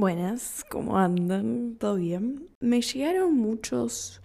Buenas, ¿cómo andan? ¿Todo bien? Me llegaron muchos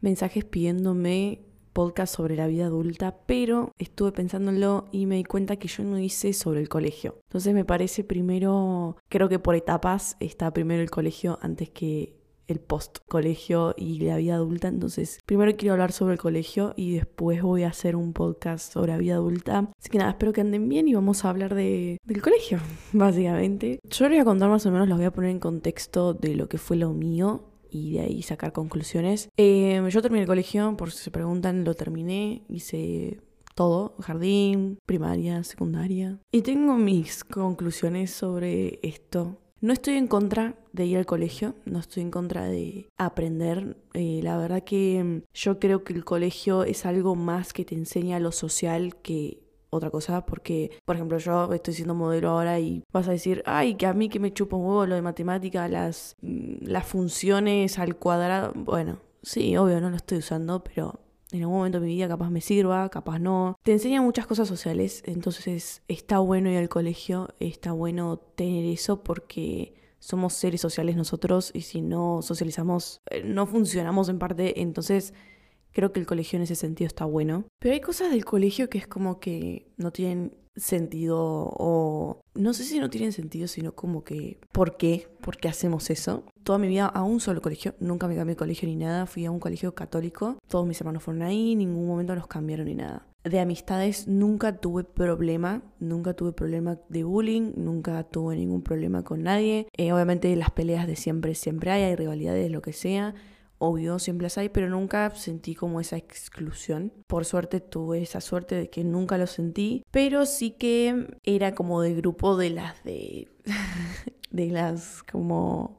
mensajes pidiéndome podcast sobre la vida adulta, pero estuve pensándolo y me di cuenta que yo no hice sobre el colegio. Entonces me parece primero, creo que por etapas está primero el colegio antes que el post colegio y la vida adulta. Entonces, primero quiero hablar sobre el colegio y después voy a hacer un podcast sobre la vida adulta. Así que nada, espero que anden bien y vamos a hablar de, del colegio, básicamente. Yo les voy a contar más o menos, los voy a poner en contexto de lo que fue lo mío y de ahí sacar conclusiones. Eh, yo terminé el colegio, por si se preguntan, lo terminé, hice todo, jardín, primaria, secundaria. Y tengo mis conclusiones sobre esto. No estoy en contra de ir al colegio, no estoy en contra de aprender. Eh, la verdad que mm, yo creo que el colegio es algo más que te enseña lo social que otra cosa, porque, por ejemplo, yo estoy siendo modelo ahora y vas a decir, ay, que a mí que me chupa un huevo lo de matemática, las, mm, las funciones al cuadrado. Bueno, sí, obvio, no lo estoy usando, pero en algún momento de mi vida capaz me sirva, capaz no. Te enseña muchas cosas sociales, entonces está bueno ir al colegio, está bueno tener eso porque somos seres sociales nosotros y si no socializamos, eh, no funcionamos en parte, entonces creo que el colegio en ese sentido está bueno. Pero hay cosas del colegio que es como que no tienen sentido o no sé si no tienen sentido, sino como que ¿por qué? ¿Por qué hacemos eso? Toda mi vida a un solo colegio, nunca me cambié de colegio ni nada, fui a un colegio católico, todos mis hermanos fueron ahí, en ningún momento nos cambiaron ni nada. De amistades nunca tuve problema, nunca tuve problema de bullying, nunca tuve ningún problema con nadie. Eh, obviamente las peleas de siempre, siempre hay, hay rivalidades, lo que sea obvio, siempre las hay, pero nunca sentí como esa exclusión. Por suerte tuve esa suerte de que nunca lo sentí, pero sí que era como de grupo de las de... de las como...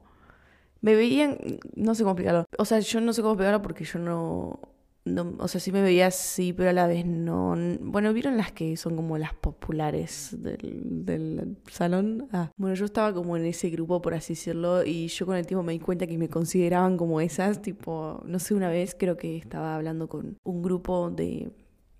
Me veían, no sé cómo explicarlo. O sea, yo no sé cómo explicarlo porque yo no, no, o sea, sí me veía así, pero a la vez no. Bueno, ¿vieron las que son como las populares del, del salón? Ah, bueno, yo estaba como en ese grupo, por así decirlo, y yo con el tiempo me di cuenta que me consideraban como esas, tipo, no sé, una vez creo que estaba hablando con un grupo de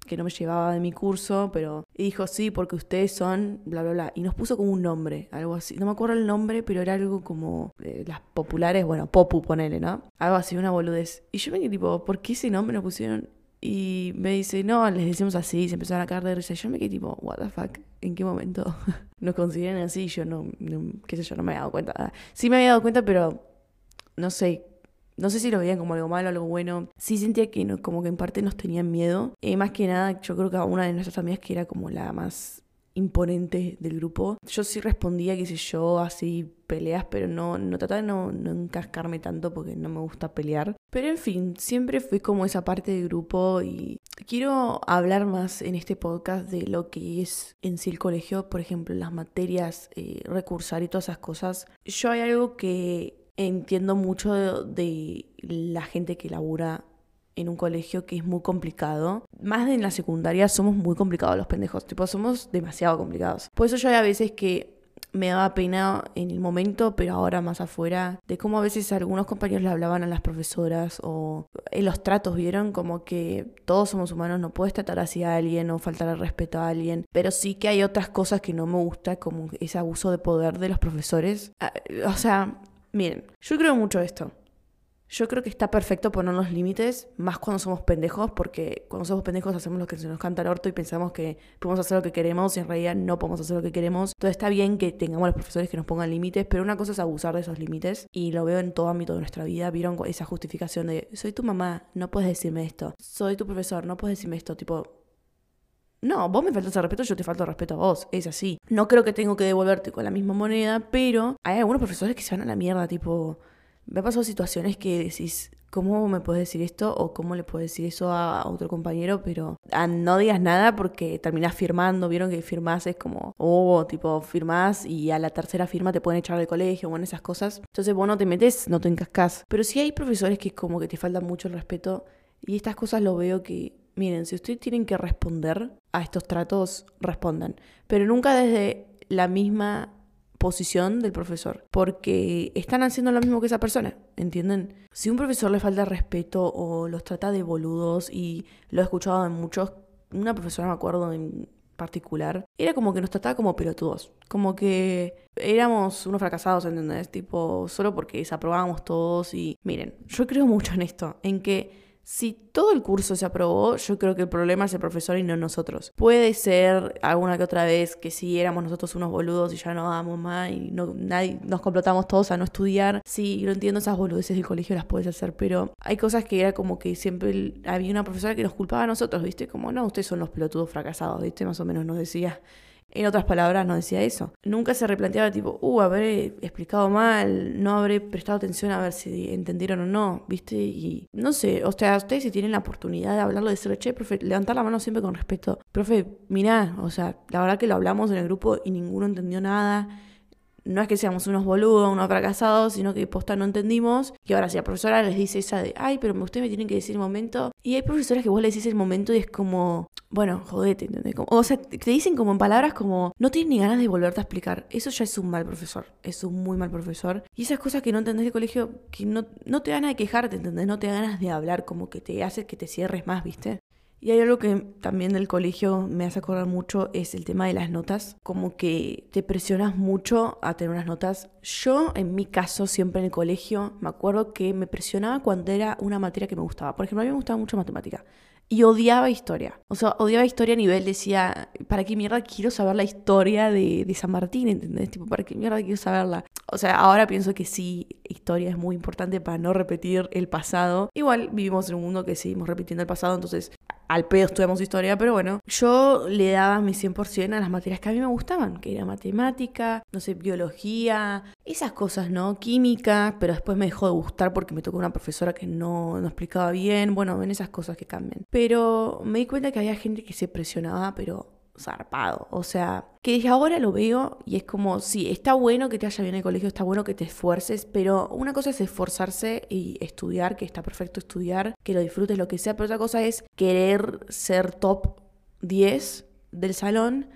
que no me llevaba de mi curso, pero dijo, sí, porque ustedes son, bla, bla, bla. Y nos puso como un nombre, algo así. No me acuerdo el nombre, pero era algo como eh, las populares, bueno, Popu, ponele, ¿no? Algo así, una boludez. Y yo me quedé tipo, ¿por qué ese nombre nos pusieron? Y me dice, no, les decimos así, se empezaron a caer de risa. Yo me quedé tipo, what the fuck, ¿en qué momento nos consideran así? Yo no, no, qué sé yo, no me había dado cuenta. Sí me había dado cuenta, pero no sé, no sé si lo veían como algo malo o algo bueno. Sí sentía que como que en parte nos tenían miedo. Eh, más que nada, yo creo que una de nuestras amigas que era como la más imponente del grupo. Yo sí respondía, qué sé yo, así peleas, pero no, no trataba de no, no encascarme tanto porque no me gusta pelear. Pero en fin, siempre fui como esa parte del grupo y quiero hablar más en este podcast de lo que es en sí el colegio, por ejemplo, las materias, eh, recursar y todas esas cosas. Yo hay algo que entiendo mucho de, la gente que labura en un colegio que es muy complicado. Más de en la secundaria somos muy complicados los pendejos, tipo somos demasiado complicados. Por eso yo hay a veces que me daba pena en el momento, pero ahora más afuera, de cómo a veces algunos compañeros le hablaban a las profesoras o en los tratos vieron como que todos somos humanos, no puedes tratar así a alguien o faltar el respeto a alguien, pero sí que hay otras cosas que no me gusta, como ese abuso de poder de los profesores. Ah, o sea, Miren, yo creo mucho esto. Yo creo que está perfecto poner los límites, más cuando somos pendejos, porque cuando somos pendejos hacemos lo que se nos canta el orto y pensamos que podemos hacer lo que queremos y en realidad no podemos hacer lo que queremos. Entonces está bien que tengamos los profesores que nos pongan límites, pero una cosa es abusar de esos límites y lo veo en todo ámbito de nuestra vida. Vieron esa justificación de soy tu mamá, no puedes decirme esto. Soy tu profesor, no puedes decirme esto. Tipo, no, vos me faltas el respeto, yo te falto respeto a vos. Es así. No creo que tengo que devolverte con la misma moneda, pero hay algunos profesores que se van a la mierda, tipo. Me ha pasado situaciones que decís, ¿cómo me puedes decir esto? O ¿cómo le puedes decir eso a otro compañero? Pero no digas nada porque terminás firmando. Vieron que firmás es como, oh, tipo, firmás y a la tercera firma te pueden echar del colegio, bueno, esas cosas. Entonces vos no te metes, no te encascas. Pero sí hay profesores que como que te faltan mucho el respeto. Y estas cosas lo veo que miren, si ustedes tienen que responder a estos tratos, respondan, pero nunca desde la misma posición del profesor, porque están haciendo lo mismo que esa persona, ¿entienden? Si un profesor le falta respeto o los trata de boludos, y lo he escuchado en muchos, una profesora me acuerdo en particular, era como que nos trataba como pelotudos. Como que éramos unos fracasados, ¿entendés? Tipo, solo porque desaprobábamos todos y miren, yo creo mucho en esto, en que si todo el curso se aprobó, yo creo que el problema es el profesor y no nosotros. Puede ser alguna que otra vez que si éramos nosotros unos boludos y ya no damos más y no, nadie, nos complotamos todos a no estudiar. Sí, lo entiendo, esas boludeces del colegio las puedes hacer, pero hay cosas que era como que siempre había una profesora que nos culpaba a nosotros, ¿viste? Como, no, ustedes son los pelotudos fracasados, ¿viste? Más o menos nos decía. En otras palabras, no decía eso. Nunca se replanteaba tipo, uh, habré explicado mal, no habré prestado atención a ver si entendieron o no, ¿viste? Y no sé, o sea, ustedes si tienen la oportunidad de hablarlo, de decirle, che, profe, levantar la mano siempre con respeto. Profe, mirá, o sea, la verdad que lo hablamos en el grupo y ninguno entendió nada no es que seamos unos boludos, unos fracasados, sino que posta no entendimos. Y ahora si la profesora les dice esa de, ay, pero ustedes me tienen que decir el momento. Y hay profesoras que vos le decís el momento y es como, bueno, jodete, ¿entendés? o sea, te dicen como en palabras como, no tienes ni ganas de volverte a explicar. Eso ya es un mal profesor, es un muy mal profesor. Y esas cosas que no entendés de colegio, que no, no te dan ganas de quejarte, ¿entendés? No te dan ganas de hablar, como que te hace que te cierres más, ¿viste? Y hay algo que también del colegio me hace acordar mucho, es el tema de las notas. Como que te presionas mucho a tener unas notas. Yo, en mi caso, siempre en el colegio, me acuerdo que me presionaba cuando era una materia que me gustaba. Por ejemplo, a mí me gustaba mucho matemática. Y odiaba historia. O sea, odiaba historia a nivel, decía, ¿para qué mierda quiero saber la historia de, de San Martín? ¿Entendés? Tipo, ¿para qué mierda quiero saberla? O sea, ahora pienso que sí, historia es muy importante para no repetir el pasado. Igual vivimos en un mundo que seguimos repitiendo el pasado, entonces al pedo estudiamos historia, pero bueno, yo le daba mi 100% a las materias que a mí me gustaban, que era matemática, no sé, biología, esas cosas, ¿no? Química, pero después me dejó de gustar porque me tocó una profesora que no, no explicaba bien, bueno, ven esas cosas que cambian. Pero me di cuenta que había gente que se presionaba, pero zarpado. O sea, que desde ahora lo veo y es como, sí, está bueno que te haya bien el colegio, está bueno que te esfuerces, pero una cosa es esforzarse y estudiar, que está perfecto estudiar, que lo disfrutes, lo que sea, pero otra cosa es querer ser top 10 del salón,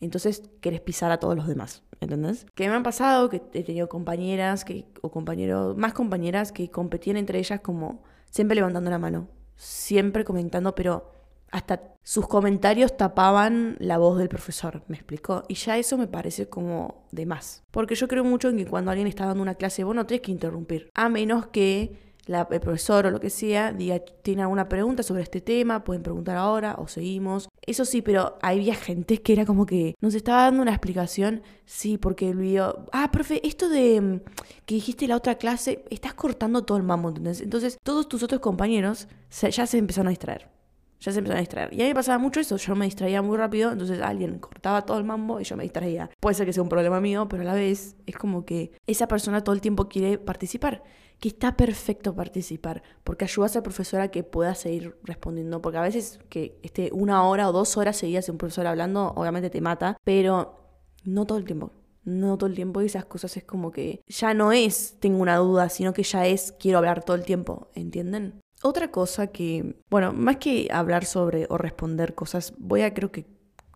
entonces querés pisar a todos los demás. ¿Entendés? Que me han pasado que he tenido compañeras que, o compañeros, más compañeras que competían entre ellas como siempre levantando la mano, siempre comentando, pero hasta sus comentarios tapaban la voz del profesor, me explicó. Y ya eso me parece como de más. Porque yo creo mucho en que cuando alguien está dando una clase, vos no tenés que interrumpir. A menos que el profesor o lo que sea diga, tiene alguna pregunta sobre este tema, pueden preguntar ahora o seguimos. Eso sí, pero había gente que era como que nos estaba dando una explicación, sí, porque el video, ah, profe, esto de mm, que dijiste la otra clase, estás cortando todo el mambo, ¿entendés? Entonces todos tus otros compañeros ya se empezaron a distraer ya se empezaron a distraer. Y a mí me pasaba mucho eso, yo me distraía muy rápido, entonces alguien cortaba todo el mambo y yo me distraía. Puede ser que sea un problema mío, pero a la vez es como que esa persona todo el tiempo quiere participar, que está perfecto participar, porque ayudas al profesor a que pueda seguir respondiendo, porque a veces que esté una hora o dos horas seguidas un profesor hablando, obviamente te mata, pero no todo el tiempo. No todo el tiempo y esas cosas es como que ya no es tengo una duda, sino que ya es quiero hablar todo el tiempo, ¿entienden? Otra cosa que, bueno, más que hablar sobre o responder cosas, voy a creo que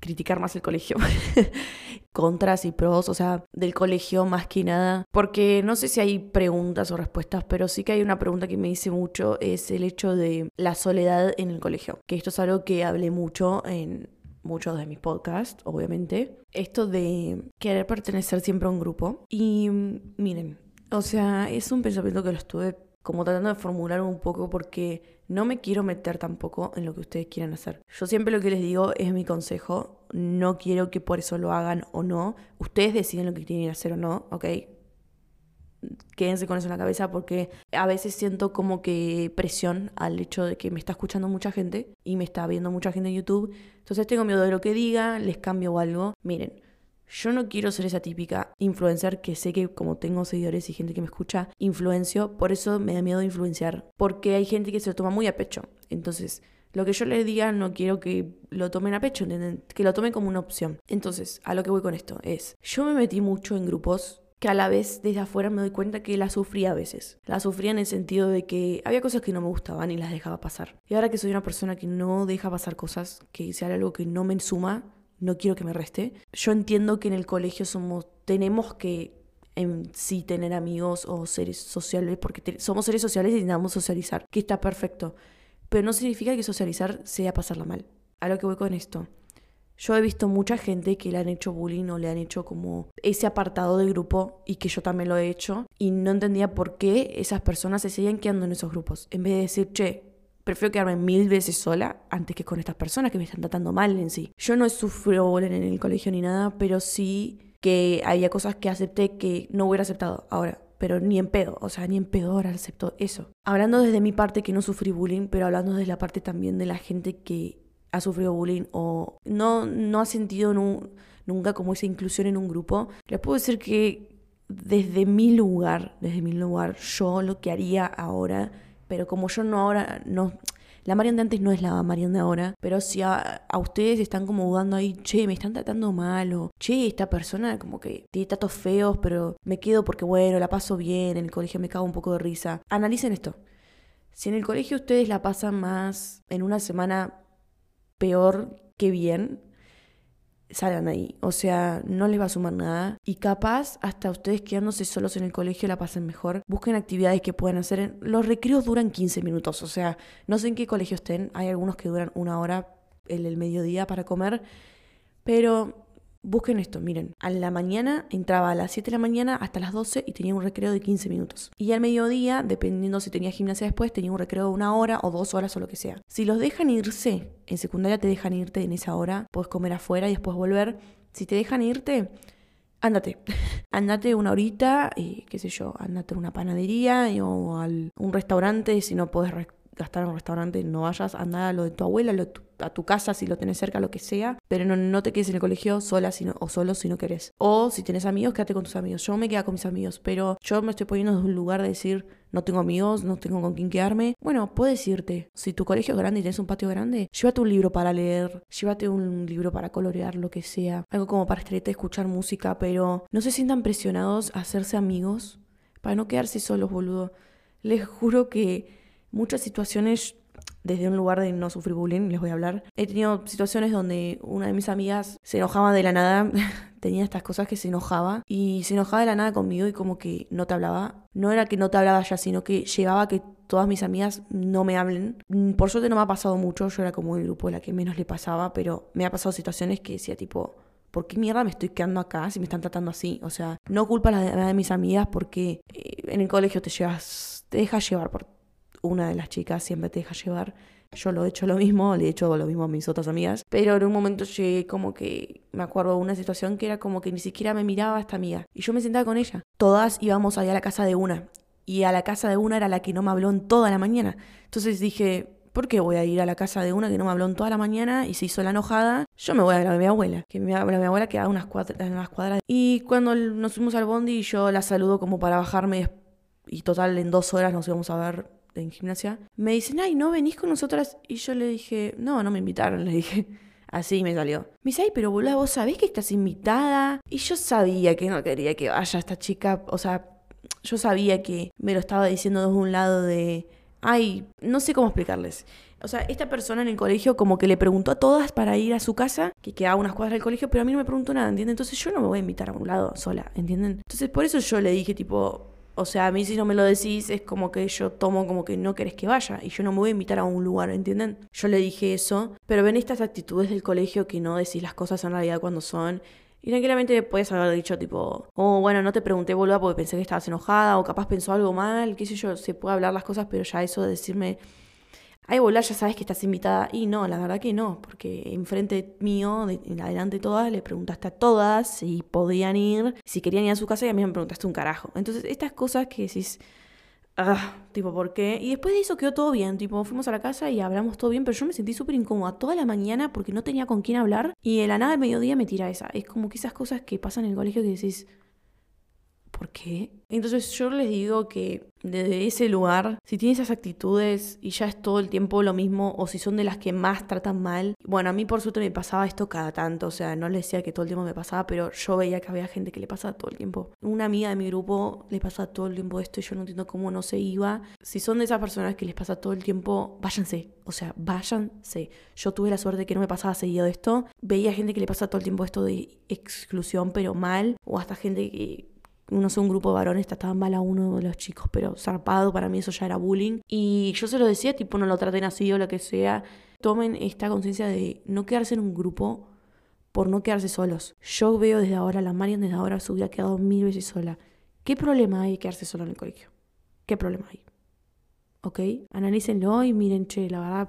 criticar más el colegio. Contras y pros, o sea, del colegio más que nada. Porque no sé si hay preguntas o respuestas, pero sí que hay una pregunta que me dice mucho, es el hecho de la soledad en el colegio. Que esto es algo que hablé mucho en muchos de mis podcasts, obviamente. Esto de querer pertenecer siempre a un grupo. Y miren, o sea, es un pensamiento que lo estuve como tratando de formular un poco porque no me quiero meter tampoco en lo que ustedes quieran hacer. Yo siempre lo que les digo es mi consejo, no quiero que por eso lo hagan o no, ustedes deciden lo que que hacer o no, ¿ok? Quédense con eso en la cabeza porque a veces siento como que presión al hecho de que me está escuchando mucha gente y me está viendo mucha gente en YouTube. Entonces tengo miedo de lo que diga, les cambio algo. Miren, yo no quiero ser esa típica influencer que sé que como tengo seguidores y gente que me escucha, influencio, por eso me da miedo influenciar, porque hay gente que se lo toma muy a pecho. Entonces, lo que yo les diga no quiero que lo tomen a pecho, que lo tomen como una opción. Entonces, a lo que voy con esto es, yo me metí mucho en grupos que a la vez desde afuera me doy cuenta que la sufría a veces. La sufría en el sentido de que había cosas que no me gustaban y las dejaba pasar. Y ahora que soy una persona que no deja pasar cosas, que sea algo que no me suma, no quiero que me reste. Yo entiendo que en el colegio somos, tenemos que en sí tener amigos o seres sociales, porque somos seres sociales y necesitamos socializar, que está perfecto. Pero no significa que socializar sea pasarla mal. A lo que voy con esto. Yo he visto mucha gente que le han hecho bullying o le han hecho como ese apartado del grupo y que yo también lo he hecho y no entendía por qué esas personas se seguían quedando en esos grupos. En vez de decir, che, prefiero quedarme mil veces sola antes que con estas personas que me están tratando mal en sí. Yo no sufro bullying en el colegio ni nada, pero sí que había cosas que acepté que no hubiera aceptado ahora. Pero ni en pedo, o sea, ni en pedo ahora acepto eso. Hablando desde mi parte que no sufrí bullying, pero hablando desde la parte también de la gente que ha sufrido bullying o no, no ha sentido nunca como esa inclusión en un grupo, les puedo decir que desde mi lugar, desde mi lugar, yo lo que haría ahora, pero como yo no ahora, no, la Marian de antes no es la Marian de ahora, pero si a, ustedes están como dudando ahí, che, me están tratando mal, o che, esta persona como que tiene tratos feos, pero me quedo porque bueno, la paso bien, en el colegio me cago un poco de risa. Analicen esto. Si en el colegio ustedes la pasan más en una semana peor que bien, salgan ahí. O sea, no les va a sumar nada. Y capaz, hasta ustedes quedándose solos en el colegio la pasen mejor. Busquen actividades que puedan hacer. Los recreos duran 15 minutos. O sea, no sé en qué colegio estén. Hay algunos que duran una hora en el mediodía para comer. Pero Busquen esto, miren, a la mañana entraba a las 7 de la mañana hasta las 12 y tenía un recreo de 15 minutos. Y al mediodía, dependiendo si tenía gimnasia después, tenía un recreo de una hora o dos horas o lo que sea. Si los dejan irse, en secundaria te dejan irte en esa hora, puedes comer afuera y después volver. Si te dejan irte, ándate. ándate una horita, y qué sé yo, ándate a una panadería o a un restaurante si no puedes gastar en un restaurante, no vayas, anda a lo de tu abuela, a tu casa si lo tenés cerca, lo que sea, pero no, no te quedes en el colegio sola sino, o solo si no querés. O si tenés amigos, quédate con tus amigos. Yo me quedo con mis amigos, pero yo me estoy poniendo en un lugar de decir, no tengo amigos, no tengo con quién quedarme. Bueno, puedes irte. Si tu colegio es grande y tienes un patio grande, llévate un libro para leer, llévate un libro para colorear, lo que sea. Algo como para estar escuchar música, pero no se sientan presionados a hacerse amigos para no quedarse solos, boludo. Les juro que muchas situaciones desde un lugar de no sufrir bullying, les voy a hablar. He tenido situaciones donde una de mis amigas se enojaba de la nada, tenía estas cosas que se enojaba y se enojaba de la nada conmigo y como que no te hablaba. No era que no te hablaba ya, sino que llevaba a que todas mis amigas no me hablen. Mm, por suerte no me ha pasado mucho, yo era como el grupo de la que menos le pasaba, pero me ha pasado situaciones que decía tipo, ¿por qué mierda me estoy quedando acá si me están tratando así? O sea, no culpa a la de mis amigas porque eh, en el colegio te llevas, te dejas llevar por una de las chicas siempre te deja llevar. Yo lo he hecho lo mismo, le he hecho lo mismo a mis otras amigas. Pero en un momento llegué como que, me acuerdo de una situación que era como que ni siquiera me miraba esta amiga. Y yo me sentaba con ella. Todas íbamos allá a la casa de una. Y a la casa de una era la que no me habló en toda la mañana. Entonces dije, ¿por qué voy a ir a la casa de una que no me habló en toda la mañana y se hizo la enojada? Yo me voy a la de mi abuela, que mi, mi abuela queda unas cuadras, unas cuadras. Y cuando nos fuimos al bondi, yo la saludo como para bajarme y total en dos horas nos íbamos a ver en gimnasia, me dicen, ay, ¿no venís con nosotras? Y yo le dije, no, no me invitaron, le dije. Así me salió. Me dice, ay, pero boludo, vos sabés que estás invitada. Y yo sabía que no quería que vaya esta chica. O sea, yo sabía que me lo estaba diciendo desde un lado de, ay, no sé cómo explicarles. O sea, esta persona en el colegio como que le preguntó a todas para ir a su casa, que quedaba unas cuadras del colegio, pero a mí no me preguntó nada, ¿entienden? Entonces yo no me voy a invitar a un lado sola, ¿entienden? Entonces por eso yo le dije tipo, o sea, a mí si no me lo decís es como que yo tomo como que no querés que vaya y yo no me voy a invitar a un lugar, ¿entienden? Yo le dije eso, pero ven estas actitudes del colegio que no decís las cosas en realidad cuando son. Y tranquilamente puedes haber dicho tipo, oh, bueno, no te pregunté, boluda, porque pensé que estabas enojada o capaz pensó algo mal, qué sé yo, se puede hablar las cosas, pero ya eso de decirme ay, volar, ya sabes que estás invitada. Y no, la verdad que no, porque enfrente mío, en adelante todas, le preguntaste a todas si podían ir, si querían ir a su casa y a mí me preguntaste un carajo. Entonces, estas cosas que decís, ah, tipo, ¿por qué? Y después de eso quedó todo bien, tipo, fuimos a la casa y hablamos todo bien, pero yo me sentí súper incómoda toda la mañana porque no tenía con quién hablar y de la nada al mediodía me tira esa. Es como que esas cosas que pasan en el colegio que decís, ¿por qué? Entonces yo les digo que desde ese lugar, si tienes esas actitudes y ya es todo el tiempo lo mismo, o si son de las que más tratan mal, bueno, a mí por suerte me pasaba esto cada tanto, o sea, no les decía que todo el tiempo me pasaba, pero yo veía que había gente que le pasaba todo el tiempo. Una amiga de mi grupo le pasa todo el tiempo esto y yo no entiendo cómo no se iba. Si son de esas personas que les pasa todo el tiempo, váyanse, o sea, váyanse. Yo tuve la suerte de que no me pasaba seguido esto. Veía gente que le pasa todo el tiempo esto de exclusión, pero mal, o hasta gente que no sé, un grupo de varones trataba mal a uno de los chicos, pero zarpado, para mí eso ya era bullying. Y yo se lo decía, tipo, no lo traten así o lo que sea. Tomen esta conciencia de no quedarse en un grupo por no quedarse solos. Yo veo desde ahora, la Marian desde ahora se hubiera quedado mil veces sola. ¿Qué problema hay quedarse sola en el colegio? ¿Qué problema hay? ¿Ok? Analícenlo y miren, che, la verdad,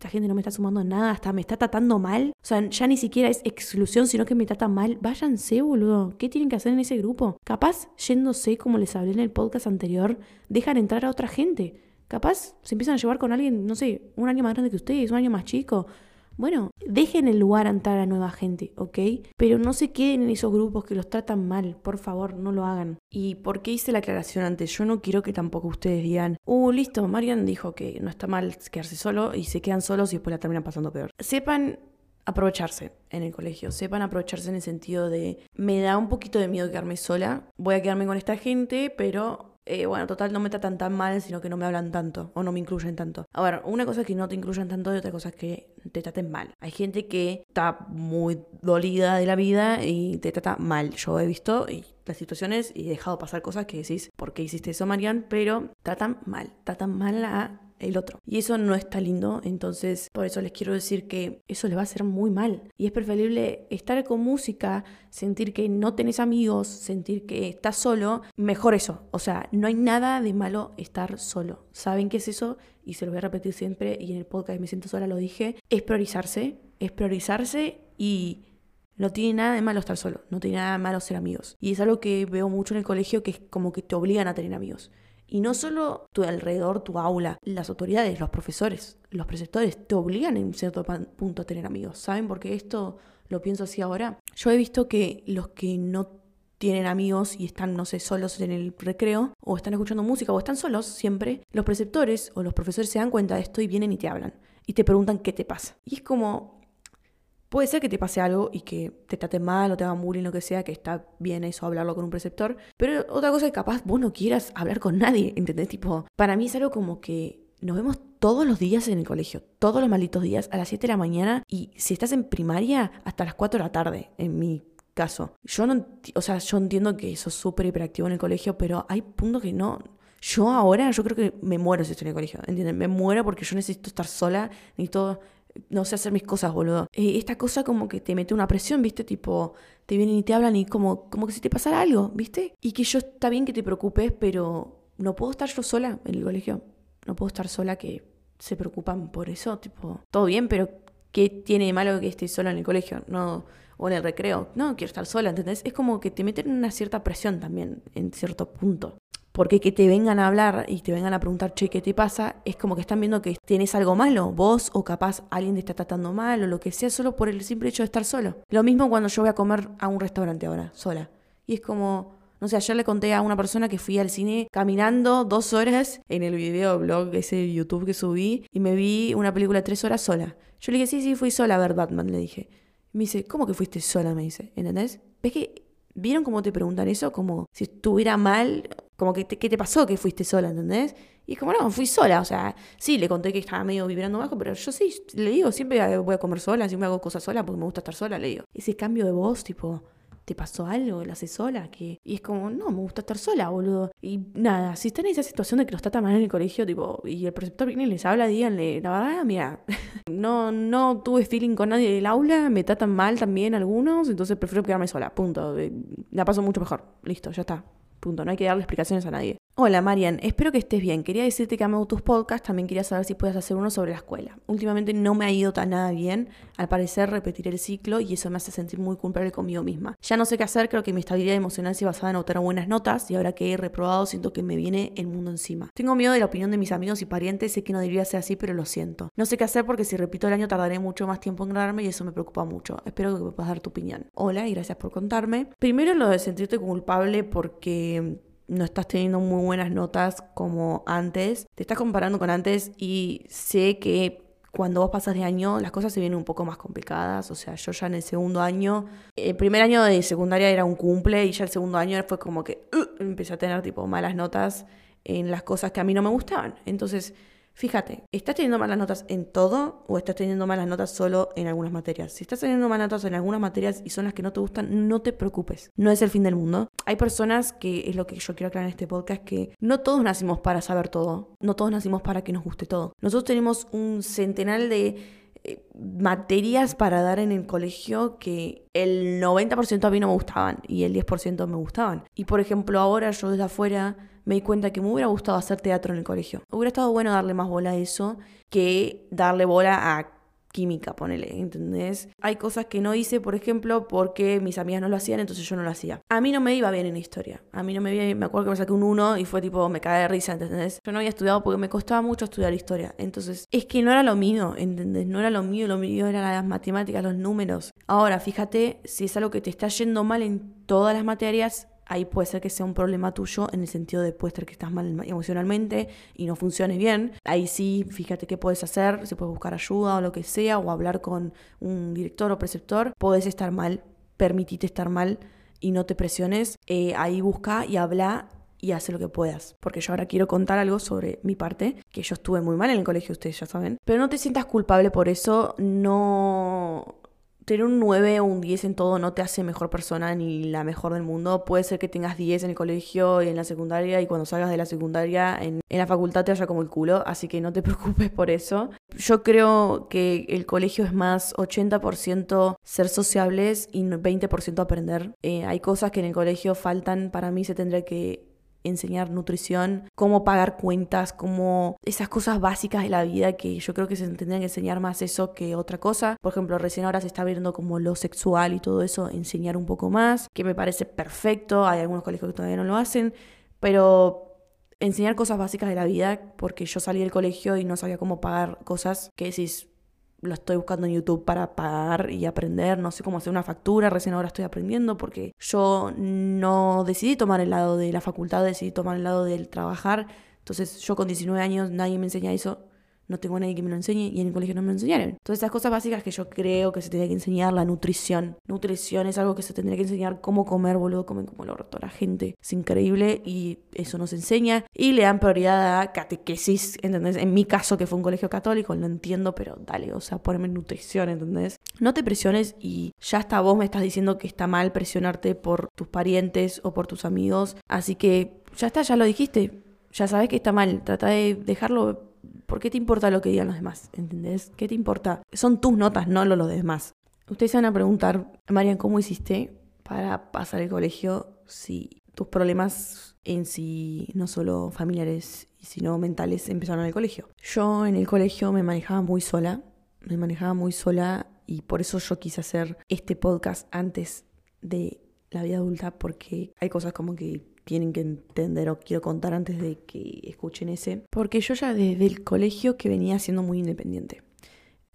esta gente no me está sumando nada, hasta me está tratando mal. O sea, ya ni siquiera es exclusión, sino que me trata mal. Váyanse, boludo. ¿Qué tienen que hacer en ese grupo? Capaz, yéndose, como les hablé en el podcast anterior, dejan entrar a otra gente. Capaz se empiezan a llevar con alguien, no sé, un año más grande que ustedes, un año más chico. Bueno, dejen el lugar a entrar a nueva gente, ¿ok? Pero no se queden en esos grupos que los tratan mal, por favor, no lo hagan. ¿Y por qué hice la aclaración antes? Yo no quiero que tampoco ustedes digan, uh, listo, Marian dijo que no está mal quedarse solo y se quedan solos y después la terminan pasando peor. Sepan aprovecharse en el colegio, sepan aprovecharse en el sentido de, me da un poquito de miedo quedarme sola, voy a quedarme con esta gente, pero eh, bueno, total, no me tratan tan mal, sino que no me hablan tanto o no me incluyen tanto. A ver, una cosa es que no te incluyan tanto y otra cosa es que te traten mal. Hay gente que está muy dolida de la vida y te trata mal. Yo he visto las situaciones y he dejado pasar cosas que decís, ¿por qué hiciste eso, Marian? Pero tratan mal, tratan mal a el otro. Y eso no está lindo, entonces por eso les quiero decir que eso les va a hacer muy mal. Y es preferible estar con música, sentir que no tenés amigos, sentir que estás solo, mejor eso. O sea, no hay nada de malo estar solo. ¿Saben qué es eso? Y se lo voy a repetir siempre y en el podcast Me Siento Sola lo dije. Es priorizarse, es priorizarse y no tiene nada de malo estar solo, no tiene nada de malo ser amigos. Y es algo que veo mucho en el colegio que es como que te obligan a tener amigos. Y no solo tu alrededor, tu aula, las autoridades, los profesores, los preceptores te obligan en cierto punto a tener amigos. ¿Saben por qué esto lo pienso así ahora? Yo he visto que los que no tienen amigos y están, no sé, solos en el recreo, o están escuchando música, o están solos siempre, los preceptores o los profesores se dan cuenta de esto y vienen y te hablan. Y te preguntan qué te pasa. Y es como, Puede ser que te pase algo y que te traten mal o te hagan bullying, lo que sea, que está bien eso hablarlo con un preceptor. Pero otra cosa es que capaz vos no quieras hablar con nadie, ¿entendés? Tipo, para mí es algo como que nos vemos todos los días en el colegio, todos los malditos días, a las 7 de la mañana y si estás en primaria, hasta las 4 de la tarde, en mi caso. Yo no, o sea, yo entiendo que eso es súper hiperactivo en el colegio, pero hay puntos que no, yo ahora, yo creo que me muero si estoy en el colegio, ¿entienden? Me muero porque yo necesito estar sola, necesito no sé hacer mis cosas, boludo. Eh, esta cosa como que te mete una presión, ¿viste? Tipo, te vienen y te hablan y como, como que si te pasara algo, ¿viste? Y que yo está bien que te preocupes, pero no puedo estar yo sola en el colegio. No puedo estar sola que se preocupan por eso, tipo, todo bien, pero ¿qué tiene de malo que esté sola en el colegio? No, o en el recreo. No, quiero estar sola, ¿entendés? Es como que te meten una cierta presión también, en cierto punto. Porque que te vengan a hablar y te vengan a preguntar, che, ¿qué te pasa? Es como que están viendo que tienes algo malo, vos o capaz alguien te está tratando mal o lo que sea, solo por el simple hecho de estar solo. Lo mismo cuando yo voy a comer a un restaurante ahora, sola. Y es como, no sé, ayer le conté a una persona que fui al cine caminando dos horas en el video blog, ese de YouTube que subí, y me vi una película tres horas sola. Yo le dije, sí, sí, fui sola a ver Batman, le dije. me dice, ¿cómo que fuiste sola? Me dice, ¿entendés? ¿Ves que ¿Vieron cómo te preguntan eso? Como si estuviera mal, como que ¿qué te pasó que fuiste sola, ¿entendés? Y es como, no, fui sola, o sea, sí, le conté que estaba medio vibrando bajo, pero yo sí, le digo, siempre voy a comer sola, siempre hago cosas sola porque me gusta estar sola, le digo. Ese cambio de voz, tipo, ¿te pasó algo? ¿La haces sola? que Y es como, no, me gusta estar sola, boludo. Y nada, si están en esa situación de que los trata mal en el colegio, tipo, y el preceptor viene y les habla, díganle, la verdad, mira, no, no tuve feeling con nadie del aula, me tratan mal también algunos, entonces prefiero quedarme sola, punto. Eh, la paso mucho mejor, listo, ya está. Punto, no hay que darle explicaciones a nadie. Hola Marian, espero que estés bien. Quería decirte que amo tus podcasts, también quería saber si puedes hacer uno sobre la escuela. Últimamente no me ha ido tan nada bien, al parecer repetiré el ciclo y eso me hace sentir muy culpable conmigo misma. Ya no sé qué hacer, creo que mi estabilidad emocional se basaba en obtener buenas notas y ahora que he reprobado siento que me viene el mundo encima. Tengo miedo de la opinión de mis amigos y parientes, sé que no debería ser así, pero lo siento. No sé qué hacer porque si repito el año tardaré mucho más tiempo en graduarme y eso me preocupa mucho. Espero que me puedas dar tu opinión. Hola y gracias por contarme. Primero lo de sentirte culpable porque no estás teniendo muy buenas notas como antes. Te estás comparando con antes y sé que cuando vos pasas de año las cosas se vienen un poco más complicadas. O sea, yo ya en el segundo año, el primer año de secundaria era un cumple y ya el segundo año fue como que uh, empecé a tener tipo malas notas en las cosas que a mí no me gustaban. Entonces Fíjate, ¿estás teniendo malas notas en todo o estás teniendo malas notas solo en algunas materias? Si estás teniendo malas notas en algunas materias y son las que no te gustan, no te preocupes. No es el fin del mundo. Hay personas que, es lo que yo quiero aclarar en este podcast, que no todos nacimos para saber todo. No todos nacimos para que nos guste todo. Nosotros tenemos un centenar de eh, materias para dar en el colegio que el 90% a mí no me gustaban y el 10% me gustaban. Y por ejemplo, ahora yo desde afuera me di cuenta que me hubiera gustado hacer teatro en el colegio. Hubiera estado bueno darle más bola a eso que darle bola a química, ponele, ¿entendés? Hay cosas que no hice, por ejemplo, porque mis amigas no lo hacían, entonces yo no lo hacía. A mí no me iba bien en historia. A mí no me iba bien, me acuerdo que me saqué un 1 y fue tipo, me cae de risa, ¿entendés? Yo no había estudiado porque me costaba mucho estudiar historia. Entonces, es que no era lo mío, ¿entendés? No era lo mío, lo mío eran las matemáticas, los números. Ahora, fíjate, si es algo que te está yendo mal en todas las materias, ahí puede ser que sea un problema tuyo en el sentido de puede ser que estás mal emocionalmente y no funcione bien. Ahí sí, fíjate qué puedes hacer, si puedes buscar ayuda o lo que sea, o hablar con un director o preceptor. Puedes estar mal, permitite estar mal y no te presiones. Eh, ahí busca y habla y hace lo que puedas. Porque yo ahora quiero contar algo sobre mi parte, que yo estuve muy mal en el colegio, ustedes ya saben. Pero no te sientas culpable por eso, no tener un 9 o un 10 en todo no te hace mejor persona ni la mejor del mundo. Puede ser que tengas 10 en el colegio y en la secundaria y cuando salgas de la secundaria en, la facultad te vaya como el culo, así que no te preocupes por eso. Yo creo que el colegio es más 80% ser sociables y 20% aprender. Eh, hay cosas que en el colegio faltan, para mí se tendría que enseñar nutrición, cómo pagar cuentas, cómo esas cosas básicas de la vida que yo creo que se tendrían que enseñar más eso que otra cosa. Por ejemplo, recién ahora se está viendo como lo sexual y todo eso, enseñar un poco más, que me parece perfecto, hay algunos colegios que todavía no lo hacen, pero enseñar cosas básicas de la vida, porque yo salí del colegio y no sabía cómo pagar cosas que decís, lo estoy buscando en YouTube para pagar y aprender, no sé cómo hacer una factura, recién ahora estoy aprendiendo porque yo no decidí tomar el lado de la facultad, decidí tomar el lado del trabajar, entonces yo con 19 años nadie me enseña eso, no tengo a nadie que me lo enseñe y en el colegio no me lo enseñaron. Entonces, esas cosas básicas que yo creo que se tiene que enseñar, la nutrición. Nutrición es algo que se tendría que enseñar cómo comer, boludo, comen como lo roto la gente. Es increíble y eso nos enseña. Y le dan prioridad a catequesis, ¿entendés? En mi caso, que fue un colegio católico, lo entiendo, pero dale, o sea, poneme nutrición, ¿entendés? No te presiones y ya hasta vos me estás diciendo que está mal presionarte por tus parientes o por tus amigos. Así que ya está, ya lo dijiste. Ya sabes que está mal. Trata de dejarlo ¿Por qué te importa lo que digan los demás? ¿Entendés? ¿Qué te importa? Son tus notas, no lo los demás. Ustedes se van a preguntar, Marian, ¿cómo hiciste para pasar el colegio si tus problemas en sí, no solo familiares, sino mentales, empezaron en el colegio? Yo en el colegio me manejaba muy sola, me manejaba muy sola y por eso yo quise hacer este podcast antes de la vida adulta porque hay cosas como que tienen que entender o quiero contar antes de que escuchen ese. Porque yo ya desde el colegio que venía siendo muy independiente.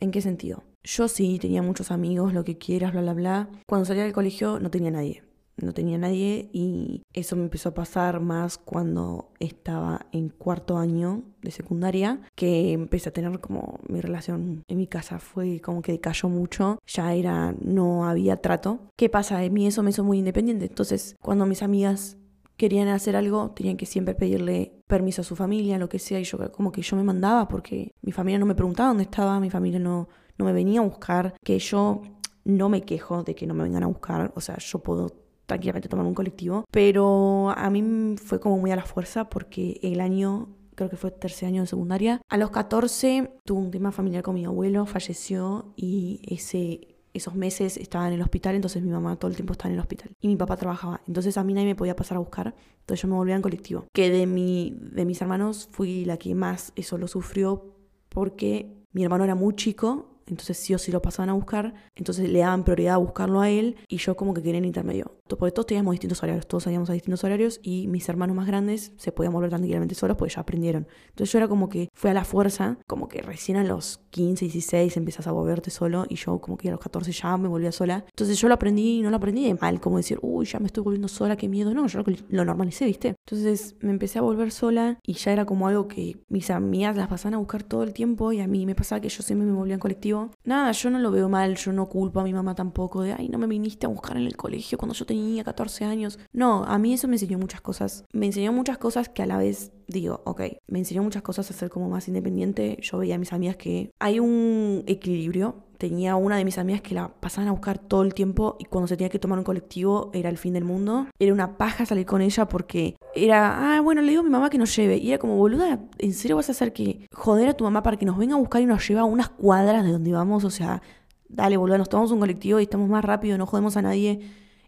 ¿En qué sentido? Yo sí tenía muchos amigos, lo que quieras, bla, bla, bla. Cuando salía del colegio no tenía nadie. No tenía nadie y eso me empezó a pasar más cuando estaba en cuarto año de secundaria, que empecé a tener como mi relación en mi casa fue como que decayó mucho, ya era, no había trato. ¿Qué pasa? De mí eso me hizo muy independiente. Entonces, cuando mis amigas querían hacer algo, tenían que siempre pedirle permiso a su familia, lo que sea, y yo como que yo me mandaba porque mi familia no me preguntaba dónde estaba, mi familia no, no me venía a buscar, que yo no me quejo de que no me vengan a buscar, o sea, yo puedo tranquilamente tomar un colectivo, pero a mí fue como muy a la fuerza porque el año creo que fue tercer año de secundaria. A los 14 tuve un tema familiar con mi abuelo, falleció y ese esos meses estaba en el hospital, entonces mi mamá todo el tiempo estaba en el hospital. Y mi papá trabajaba. Entonces a mí nadie me podía pasar a buscar. Entonces yo me volvía en colectivo. Que de, mi, de mis hermanos fui la que más eso lo sufrió porque mi hermano era muy chico entonces sí o sí lo pasaban a buscar, entonces le daban prioridad a buscarlo a él y yo como que quería en intermedio. Porque todos teníamos distintos horarios, todos salíamos a distintos horarios y mis hermanos más grandes se podían volver tranquilamente solos porque ya aprendieron. Entonces yo era como que fue a la fuerza, como que recién a los 15, 16 empiezas a volverte solo y yo como que a los 14 ya me volvía sola. Entonces yo lo aprendí y no lo aprendí de mal, como decir, uy, ya me estoy volviendo sola, qué miedo. No, yo lo normalicé, ¿viste? Entonces me empecé a volver sola y ya era como algo que mis amigas las pasaban a buscar todo el tiempo y a mí me pasaba que yo siempre me volvía en colectivo Nada, yo no lo veo mal, yo no culpo a mi mamá tampoco de, ay, no me viniste a buscar en el colegio cuando yo tenía 14 años. No, a mí eso me enseñó muchas cosas. Me enseñó muchas cosas que a la vez digo, ok, me enseñó muchas cosas a ser como más independiente. Yo veía a mis amigas que hay un equilibrio tenía una de mis amigas que la pasaban a buscar todo el tiempo y cuando se tenía que tomar un colectivo era el fin del mundo. Era una paja salir con ella porque era, ah, bueno, le digo a mi mamá que nos lleve. Y era como, boluda, ¿en serio vas a hacer que joder a tu mamá para que nos venga a buscar y nos lleve a unas cuadras de donde vamos? O sea, dale, boluda, nos tomamos un colectivo y estamos más rápido, no jodemos a nadie.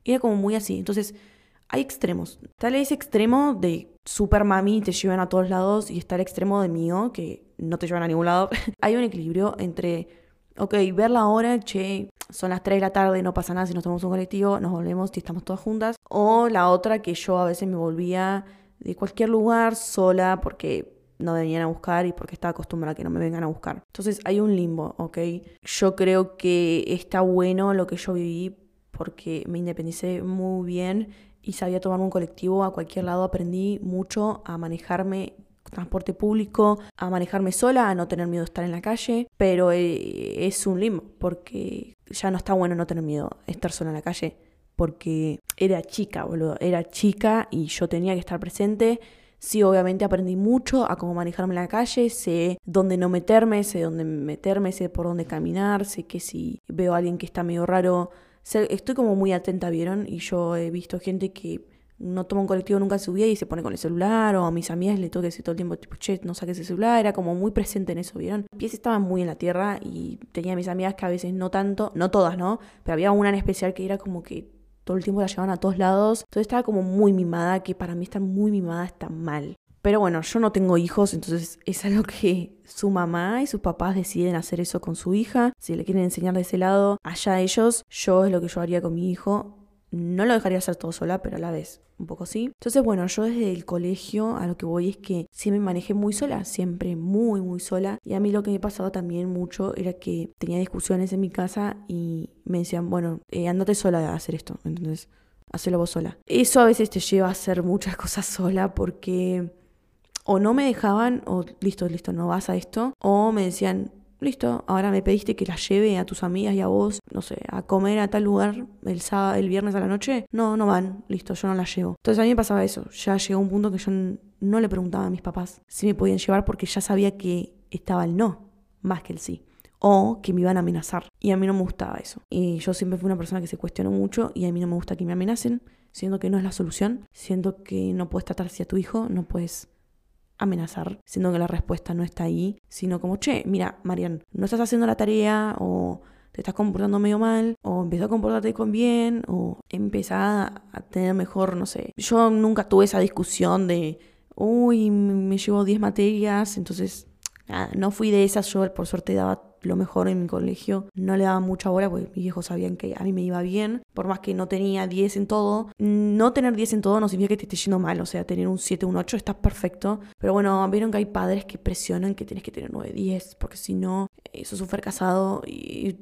Era como muy así. Entonces, hay extremos. Tal ese extremo de super mami te llevan a todos lados y está el extremo de mío que no te llevan a ningún lado. hay un equilibrio entre, ok, ver la hora, che, son las 3 de la tarde, no pasa nada si nos tomamos un colectivo, nos volvemos y estamos todas juntas. O la otra que yo a veces me volvía de cualquier lugar sola porque no venían a buscar y porque estaba acostumbrada a que no me vengan a buscar. Entonces hay un limbo, ¿ok? Yo creo que está bueno lo que yo viví porque me independicé muy bien y sabía tomar un colectivo a cualquier lado. Aprendí mucho a manejarme transporte público, a manejarme sola, a no tener miedo de estar en la calle, pero eh, es un limbo porque ya no está bueno no tener miedo de estar sola en la calle porque era chica, boludo, era chica y yo tenía que estar presente. Sí, obviamente aprendí mucho a cómo manejarme en la calle, sé dónde no meterme, sé dónde meterme, sé por dónde caminar, sé que si veo a alguien que está medio raro, estoy como muy atenta, ¿vieron? Y yo he visto gente que no toma un colectivo nunca en su vida y se pone con el celular, o a mis amigas le tengo que decir todo el tiempo, tipo, che, no saques el celular, era como muy presente en eso, ¿vieron? Pies estaban muy en la tierra y tenía mis amigas que a veces no tanto, no todas, ¿no? Pero había una en especial que era como que todo el tiempo la llevaban a todos lados, entonces estaba como muy mimada, que para mí estar muy mimada está mal. Pero bueno, yo no tengo hijos, entonces es algo que su mamá y sus papás deciden hacer eso con su hija. Si le quieren enseñar de ese lado, allá ellos. Yo es lo que yo haría con mi hijo. No lo dejaría hacer todo sola, pero a la vez un poco sí. Entonces, bueno, yo desde el colegio a lo que voy es que siempre me manejé muy sola, siempre muy, muy sola. Y a mí lo que me pasaba también mucho era que tenía discusiones en mi casa y me decían, bueno, eh, andate sola a hacer esto. Entonces, hazlo vos sola. Eso a veces te lleva a hacer muchas cosas sola porque o no me dejaban, o listo, listo, no vas a esto, o me decían, listo, ahora me pediste que la lleve a tus amigas y a vos, no sé, a comer a tal lugar el sábado, el viernes a la noche. No, no van, listo, yo no la llevo. Entonces a mí me pasaba eso. Ya llegó un punto que yo no le preguntaba a mis papás si me podían llevar porque ya sabía que estaba el no más que el sí. O que me iban a amenazar. Y a mí no me gustaba eso. Y yo siempre fui una persona que se cuestionó mucho y a mí no me gusta que me amenacen, siendo que no es la solución, siendo que no puedes tratar a tu hijo, no puedes amenazar, siendo que la respuesta no está ahí, sino como, che, mira, Marian, no estás haciendo la tarea o te estás comportando medio mal, o empezó a comportarte con bien, o empezá a tener mejor, no sé. Yo nunca tuve esa discusión de, uy, me llevo 10 materias, entonces, no fui de esas, yo por suerte daba lo mejor en mi colegio. No le daba mucha bola porque mis viejos sabían que a mí me iba bien. Por más que no tenía 10 en todo. No tener 10 en todo no significa que te esté yendo mal. O sea, tener un 7, un 8 está perfecto. Pero bueno, vieron que hay padres que presionan que tienes que tener 9, 10. Porque si no, eso es un fracasado y eh,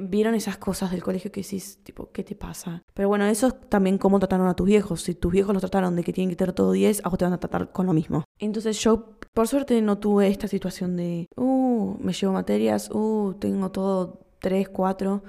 vieron esas cosas del colegio que decís, tipo, ¿qué te pasa? Pero bueno, eso es también cómo trataron a tus viejos. Si tus viejos los trataron de que tienen que tener todo 10, a vos te van a tratar con lo mismo. Entonces yo, por suerte, no tuve esta situación de, uh, me llevo materias, uh, tengo todo 3, 4.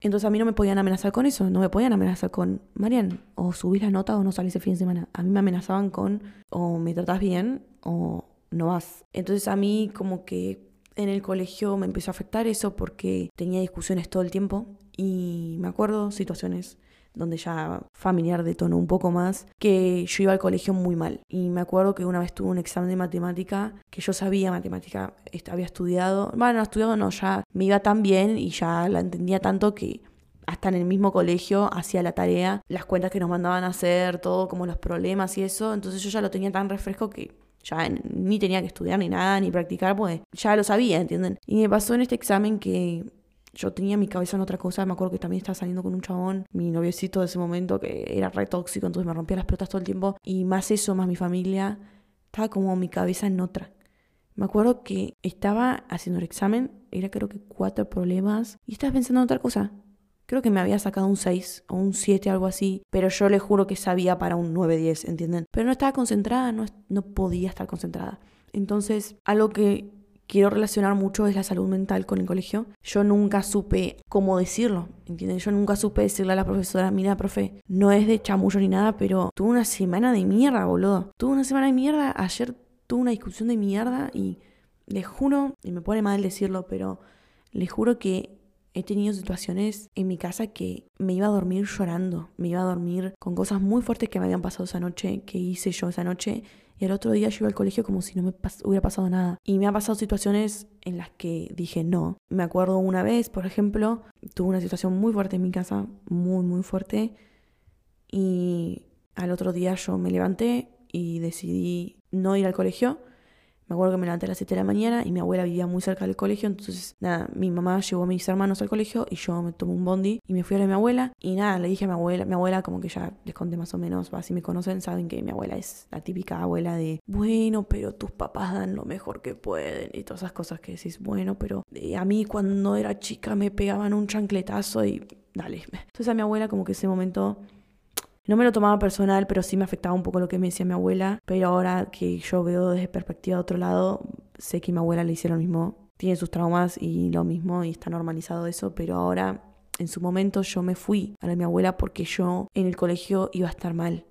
Entonces a mí no me podían amenazar con eso, no me podían amenazar con, Marian, o subís la nota o no salís el fin de semana. A mí me amenazaban con, o me tratás bien o no vas. Entonces a mí como que en el colegio me empezó a afectar eso porque tenía discusiones todo el tiempo y me acuerdo situaciones donde ya familiar detonó un poco más, que yo iba al colegio muy mal. Y me acuerdo que una vez tuve un examen de matemática, que yo sabía matemática, había estudiado, bueno, estudiado no, ya me iba tan bien y ya la entendía tanto que hasta en el mismo colegio hacía la tarea, las cuentas que nos mandaban a hacer, todo como los problemas y eso, entonces yo ya lo tenía tan refresco que ya ni tenía que estudiar ni nada, ni practicar, pues ya lo sabía, ¿entienden? Y me pasó en este examen que yo tenía mi cabeza en otra cosa, me acuerdo que también estaba saliendo con un chabón, mi noviecito de ese momento que era re tóxico, entonces me rompía las pelotas todo el tiempo, y más eso, más mi familia, estaba como mi cabeza en otra. Me acuerdo que estaba haciendo el examen, era creo que cuatro problemas, y estaba pensando en otra cosa. Creo que me había sacado un 6 o un 7, algo así, pero yo le juro que sabía para un 9-10, ¿entienden? Pero no estaba concentrada, no, no podía estar concentrada. Entonces, algo que quiero relacionar mucho es la salud mental con el colegio. Yo nunca supe cómo decirlo, ¿entienden? Yo nunca supe decirle a la profesora, mira, profe, no es de chamullo ni nada, pero tuve una semana de mierda, boludo. Tuve una semana de mierda, ayer tuve una discusión de mierda y les juro, y me pone mal decirlo, pero Les juro que he tenido situaciones en mi casa que me iba a dormir llorando, me iba a dormir con cosas muy fuertes que me habían pasado esa noche, que hice yo esa noche, y al otro día yo iba al colegio como si no me hubiera pasado nada. Y me han pasado situaciones en las que dije no. Me acuerdo una vez, por ejemplo, tuve una situación muy fuerte en mi casa, muy, muy fuerte, y al otro día yo me levanté y decidí no ir al colegio me acuerdo que me levanté a las 7 de la mañana y mi abuela vivía muy cerca del colegio, entonces nada, mi mamá llevó a mis hermanos al colegio y yo me tomé un bondi y me fui a ver a mi abuela y nada, le dije a mi abuela, mi abuela como que ya les conté más o menos, si me conocen saben que mi abuela es la típica abuela de, bueno, pero tus papás dan lo mejor que pueden y todas esas cosas que decís, bueno, pero eh, a mí cuando era chica me pegaban un chancletazo y dale. Entonces a mi abuela como que ese momento no me lo tomaba personal, pero sí me afectaba un poco lo que me decía mi abuela. Pero ahora que yo veo desde perspectiva de otro lado, sé que mi abuela le hicieron lo mismo. Tiene sus traumas y lo mismo y está normalizado eso, pero ahora en su momento yo me fui a la mi abuela porque yo en el colegio iba a estar mal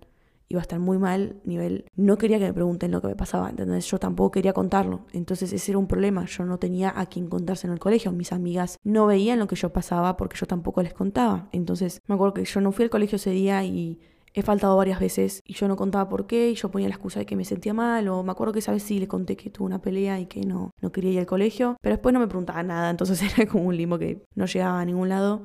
iba a estar muy mal, nivel, no quería que me pregunten lo que me pasaba, ¿entendés? Yo tampoco quería contarlo, entonces ese era un problema, yo no tenía a quien contarse en el colegio, mis amigas no veían lo que yo pasaba porque yo tampoco les contaba, entonces me acuerdo que yo no fui al colegio ese día y he faltado varias veces y yo no contaba por qué y yo ponía la excusa de que me sentía mal o me acuerdo que esa vez sí le conté que tuve una pelea y que no, no quería ir al colegio, pero después no me preguntaba nada, entonces era como un limbo que no llegaba a ningún lado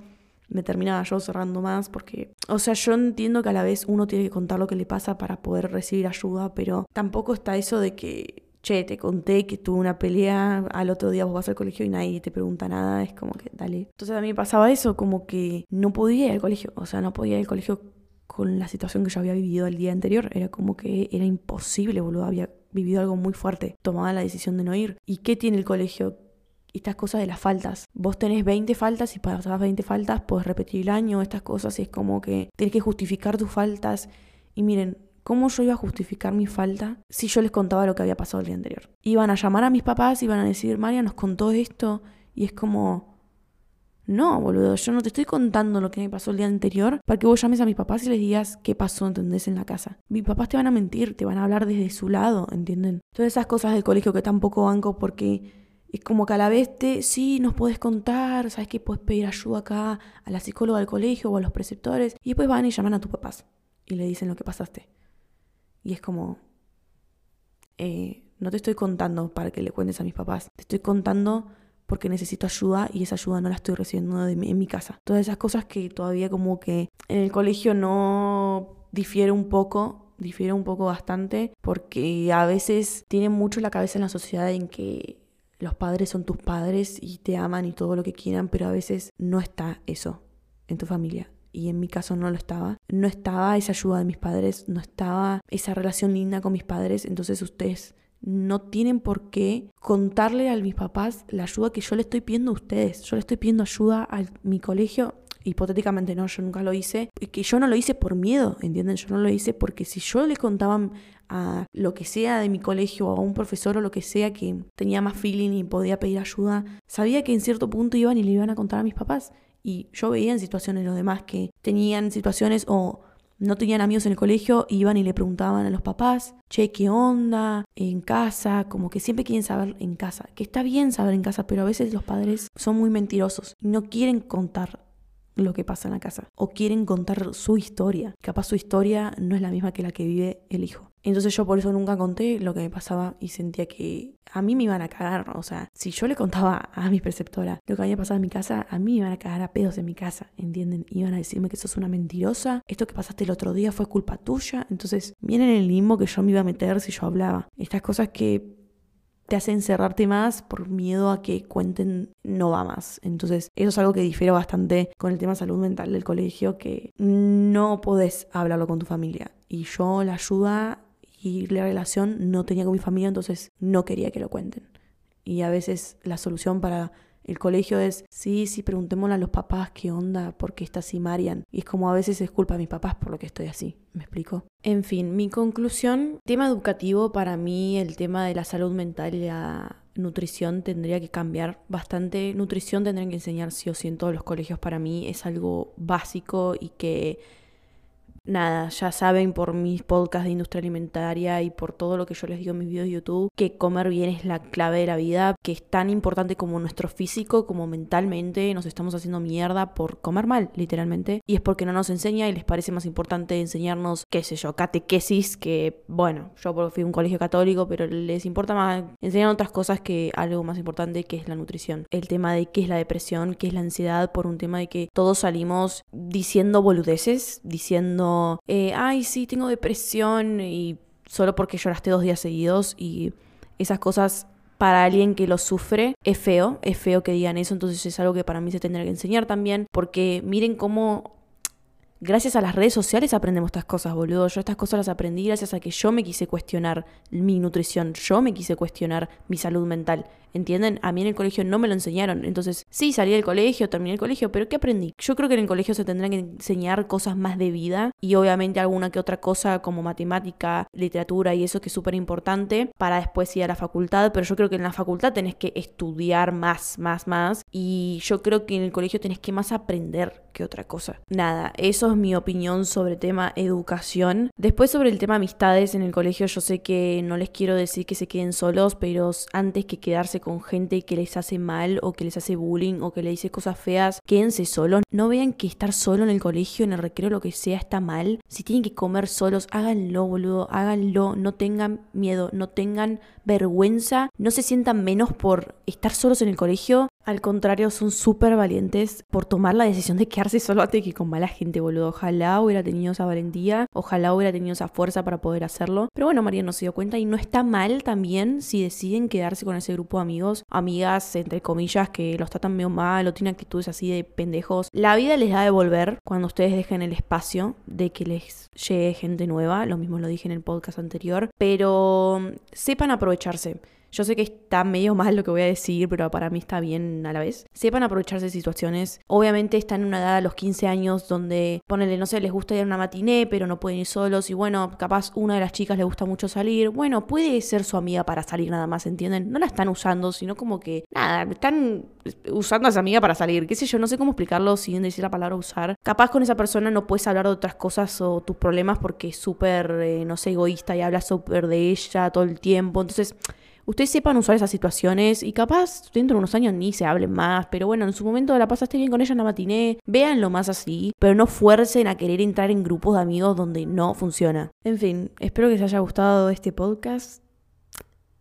me terminaba yo cerrando más porque, o sea, yo entiendo que a la vez uno tiene que contar lo que le pasa para poder recibir ayuda, pero tampoco está eso de que, che, te conté que tuve una pelea, al otro día vos vas al colegio y nadie te pregunta nada, es como que, dale. Entonces a mí me pasaba eso, como que no podía ir al colegio, o sea, no podía ir al colegio con la situación que yo había vivido el día anterior, era como que era imposible, boludo, había vivido algo muy fuerte, tomaba la decisión de no ir. ¿Y qué tiene el colegio? Estas cosas de las faltas. Vos tenés 20 faltas y para pasar 20 faltas puedes repetir el año, estas cosas, y es como que tenés que justificar tus faltas. Y miren, ¿cómo yo iba a justificar mi falta si yo les contaba lo que había pasado el día anterior? Iban a llamar a mis papás, iban a decir, María nos contó esto, y es como, no, boludo, yo no te estoy contando lo que me pasó el día anterior para que vos llames a mis papás y les digas qué pasó, ¿entendés? En la casa. Mis papás te van a mentir, te van a hablar desde su lado, ¿entienden? Todas esas cosas del colegio que tampoco banco porque es como que a la vez te, sí, nos puedes contar, sabes que puedes pedir ayuda acá a la psicóloga del colegio o a los preceptores, y después van y llaman a tus papás y le dicen lo que pasaste. Y es como, eh, no te estoy contando para que le cuentes a mis papás, te estoy contando porque necesito ayuda y esa ayuda no la estoy recibiendo en mi casa. Todas esas cosas que todavía como que en el colegio no difiere un poco, difiere un poco bastante, porque a veces tienen mucho la cabeza en la sociedad en que los padres son tus padres y te aman y todo lo que quieran, pero a veces no está eso en tu familia. Y en mi caso no lo estaba. No estaba esa ayuda de mis padres, no estaba esa relación linda con mis padres. Entonces ustedes no tienen por qué contarle a mis papás la ayuda que yo le estoy pidiendo a ustedes. Yo le estoy pidiendo ayuda a mi colegio. Hipotéticamente no, yo nunca lo hice. Que yo no lo hice por miedo, ¿entienden? Yo no lo hice porque si yo le contaba a lo que sea de mi colegio o a un profesor o lo que sea que tenía más feeling y podía pedir ayuda, sabía que en cierto punto iban y le iban a contar a mis papás. Y yo veía en situaciones los demás que tenían situaciones o no tenían amigos en el colegio, iban y le preguntaban a los papás, che, ¿qué onda? En casa, como que siempre quieren saber en casa, que está bien saber en casa, pero a veces los padres son muy mentirosos y no quieren contar lo que pasa en la casa o quieren contar su historia. Capaz su historia no es la misma que la que vive el hijo. Entonces yo por eso nunca conté lo que me pasaba y sentía que a mí me iban a cagar. O sea, si yo le contaba a mi preceptora lo que había pasado en mi casa, a mí me iban a cagar a pedos en mi casa, ¿entienden? Iban a decirme que sos una mentirosa, esto que pasaste el otro día fue culpa tuya. Entonces, miren el limbo que yo me iba a meter si yo hablaba. Estas cosas que te hacen cerrarte más por miedo a que cuenten no va más. Entonces, eso es algo que difiere bastante con el tema salud mental del colegio, que no podés hablarlo con tu familia. Y yo la ayuda y la relación no tenía con mi familia, entonces no quería que lo cuenten. Y a veces la solución para el colegio es, sí, sí, preguntémosle a los papás qué onda, por qué está así Marian. Y es como a veces es culpa de mis papás por lo que estoy así. ¿Me explico? En fin, mi conclusión, tema educativo, para mí el tema de la salud mental y la nutrición tendría que cambiar bastante. Nutrición tendrían que enseñar sí o sí en todos los colegios. Para mí es algo básico y que nada, ya saben por mis podcasts de industria alimentaria y por todo lo que yo les digo en mis videos de YouTube, que comer bien es la clave de la vida, que es tan importante como nuestro físico, como mentalmente, nos estamos haciendo mierda por comer mal, literalmente. Y es porque no nos enseña y les parece más importante enseñarnos, qué sé yo, catequesis, que bueno, yo fui a un colegio católico, pero les importa más enseñar otras cosas que algo más importante que es la nutrición. El tema de qué es la depresión, qué es la ansiedad, por un tema de que todos salimos diciendo boludeces, diciendo, eh, ay, sí, tengo depresión y solo porque lloraste dos días seguidos y esas cosas para alguien que lo sufre es feo, es feo que digan eso, entonces es algo que para mí se tendrá que enseñar también, porque miren cómo gracias a las redes sociales aprendemos estas cosas, boludo. Yo estas cosas las aprendí gracias a que yo me quise cuestionar mi nutrición, yo me quise cuestionar mi salud mental. ¿Entienden? A mí en el colegio no me lo enseñaron. Entonces, sí, salí del colegio, terminé el colegio, pero ¿qué aprendí? Yo creo que en el colegio se tendrán que enseñar cosas más de vida y obviamente alguna que otra cosa como matemática, literatura y eso que es súper importante para después ir a la facultad, pero yo creo que en la facultad tenés que estudiar más, más, más y yo creo que en el colegio tenés que más aprender que otra cosa. Nada, eso es mi opinión sobre el tema educación. Después sobre el tema amistades en el colegio, yo sé que no les quiero decir que se queden solos, pero antes que quedarse con gente que les hace mal o que les hace bullying o que le dice cosas feas, quédense solos. No vean que estar solo en el colegio, en el recreo, lo que sea, está mal. Si tienen que comer solos, háganlo, boludo, háganlo. No tengan miedo, no tengan vergüenza, no se sientan menos por estar solos en el colegio. Al contrario, son súper valientes por tomar la decisión de quedarse solo antes que con mala gente, boludo. Ojalá hubiera tenido esa valentía, ojalá hubiera tenido esa fuerza para poder hacerlo. Pero bueno, María no se dio cuenta y no está mal también si deciden quedarse con ese grupo de amigos, amigas, entre comillas, que los tratan medio mal o tienen actitudes así de pendejos. La vida les da de volver cuando ustedes dejen el espacio de que les llegue gente nueva. Lo mismo lo dije en el podcast anterior. Pero sepan aprovecharse. Yo sé que está medio mal lo que voy a decir, pero para mí está bien a la vez. Sepan aprovecharse de situaciones. Obviamente están en una edad a los 15 años donde, ponele, no sé, les gusta ir a una matiné, pero no pueden ir solos. Y bueno, capaz una de las chicas le gusta mucho salir. Bueno, puede ser su amiga para salir nada más, ¿entienden? No la están usando, sino como que, nada, están usando a esa amiga para salir. Qué sé yo, no sé cómo explicarlo sin decir la palabra usar. Capaz con esa persona no puedes hablar de otras cosas o tus problemas porque es súper, eh, no sé, egoísta y habla súper de ella todo el tiempo. Entonces ustedes sepan usar esas situaciones y capaz dentro de unos años ni se hablen más, pero bueno, en su momento la pasaste bien con ella en la matiné, véanlo más así, pero no fuercen a querer entrar en grupos de amigos donde no funciona. En fin, espero que les haya gustado este podcast.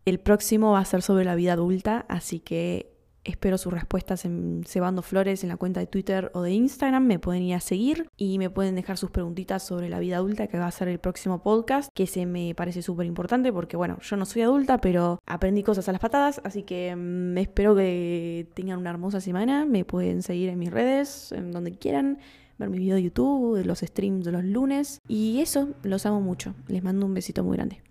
El próximo va a ser sobre la vida adulta, así que Espero sus respuestas en Cebando Flores en la cuenta de Twitter o de Instagram. Me pueden ir a seguir y me pueden dejar sus preguntitas sobre la vida adulta, que va a ser el próximo podcast, que se me parece súper importante porque, bueno, yo no soy adulta, pero aprendí cosas a las patadas. Así que mm, espero que tengan una hermosa semana. Me pueden seguir en mis redes, en donde quieran ver mi video de YouTube, los streams de los lunes. Y eso, los amo mucho. Les mando un besito muy grande.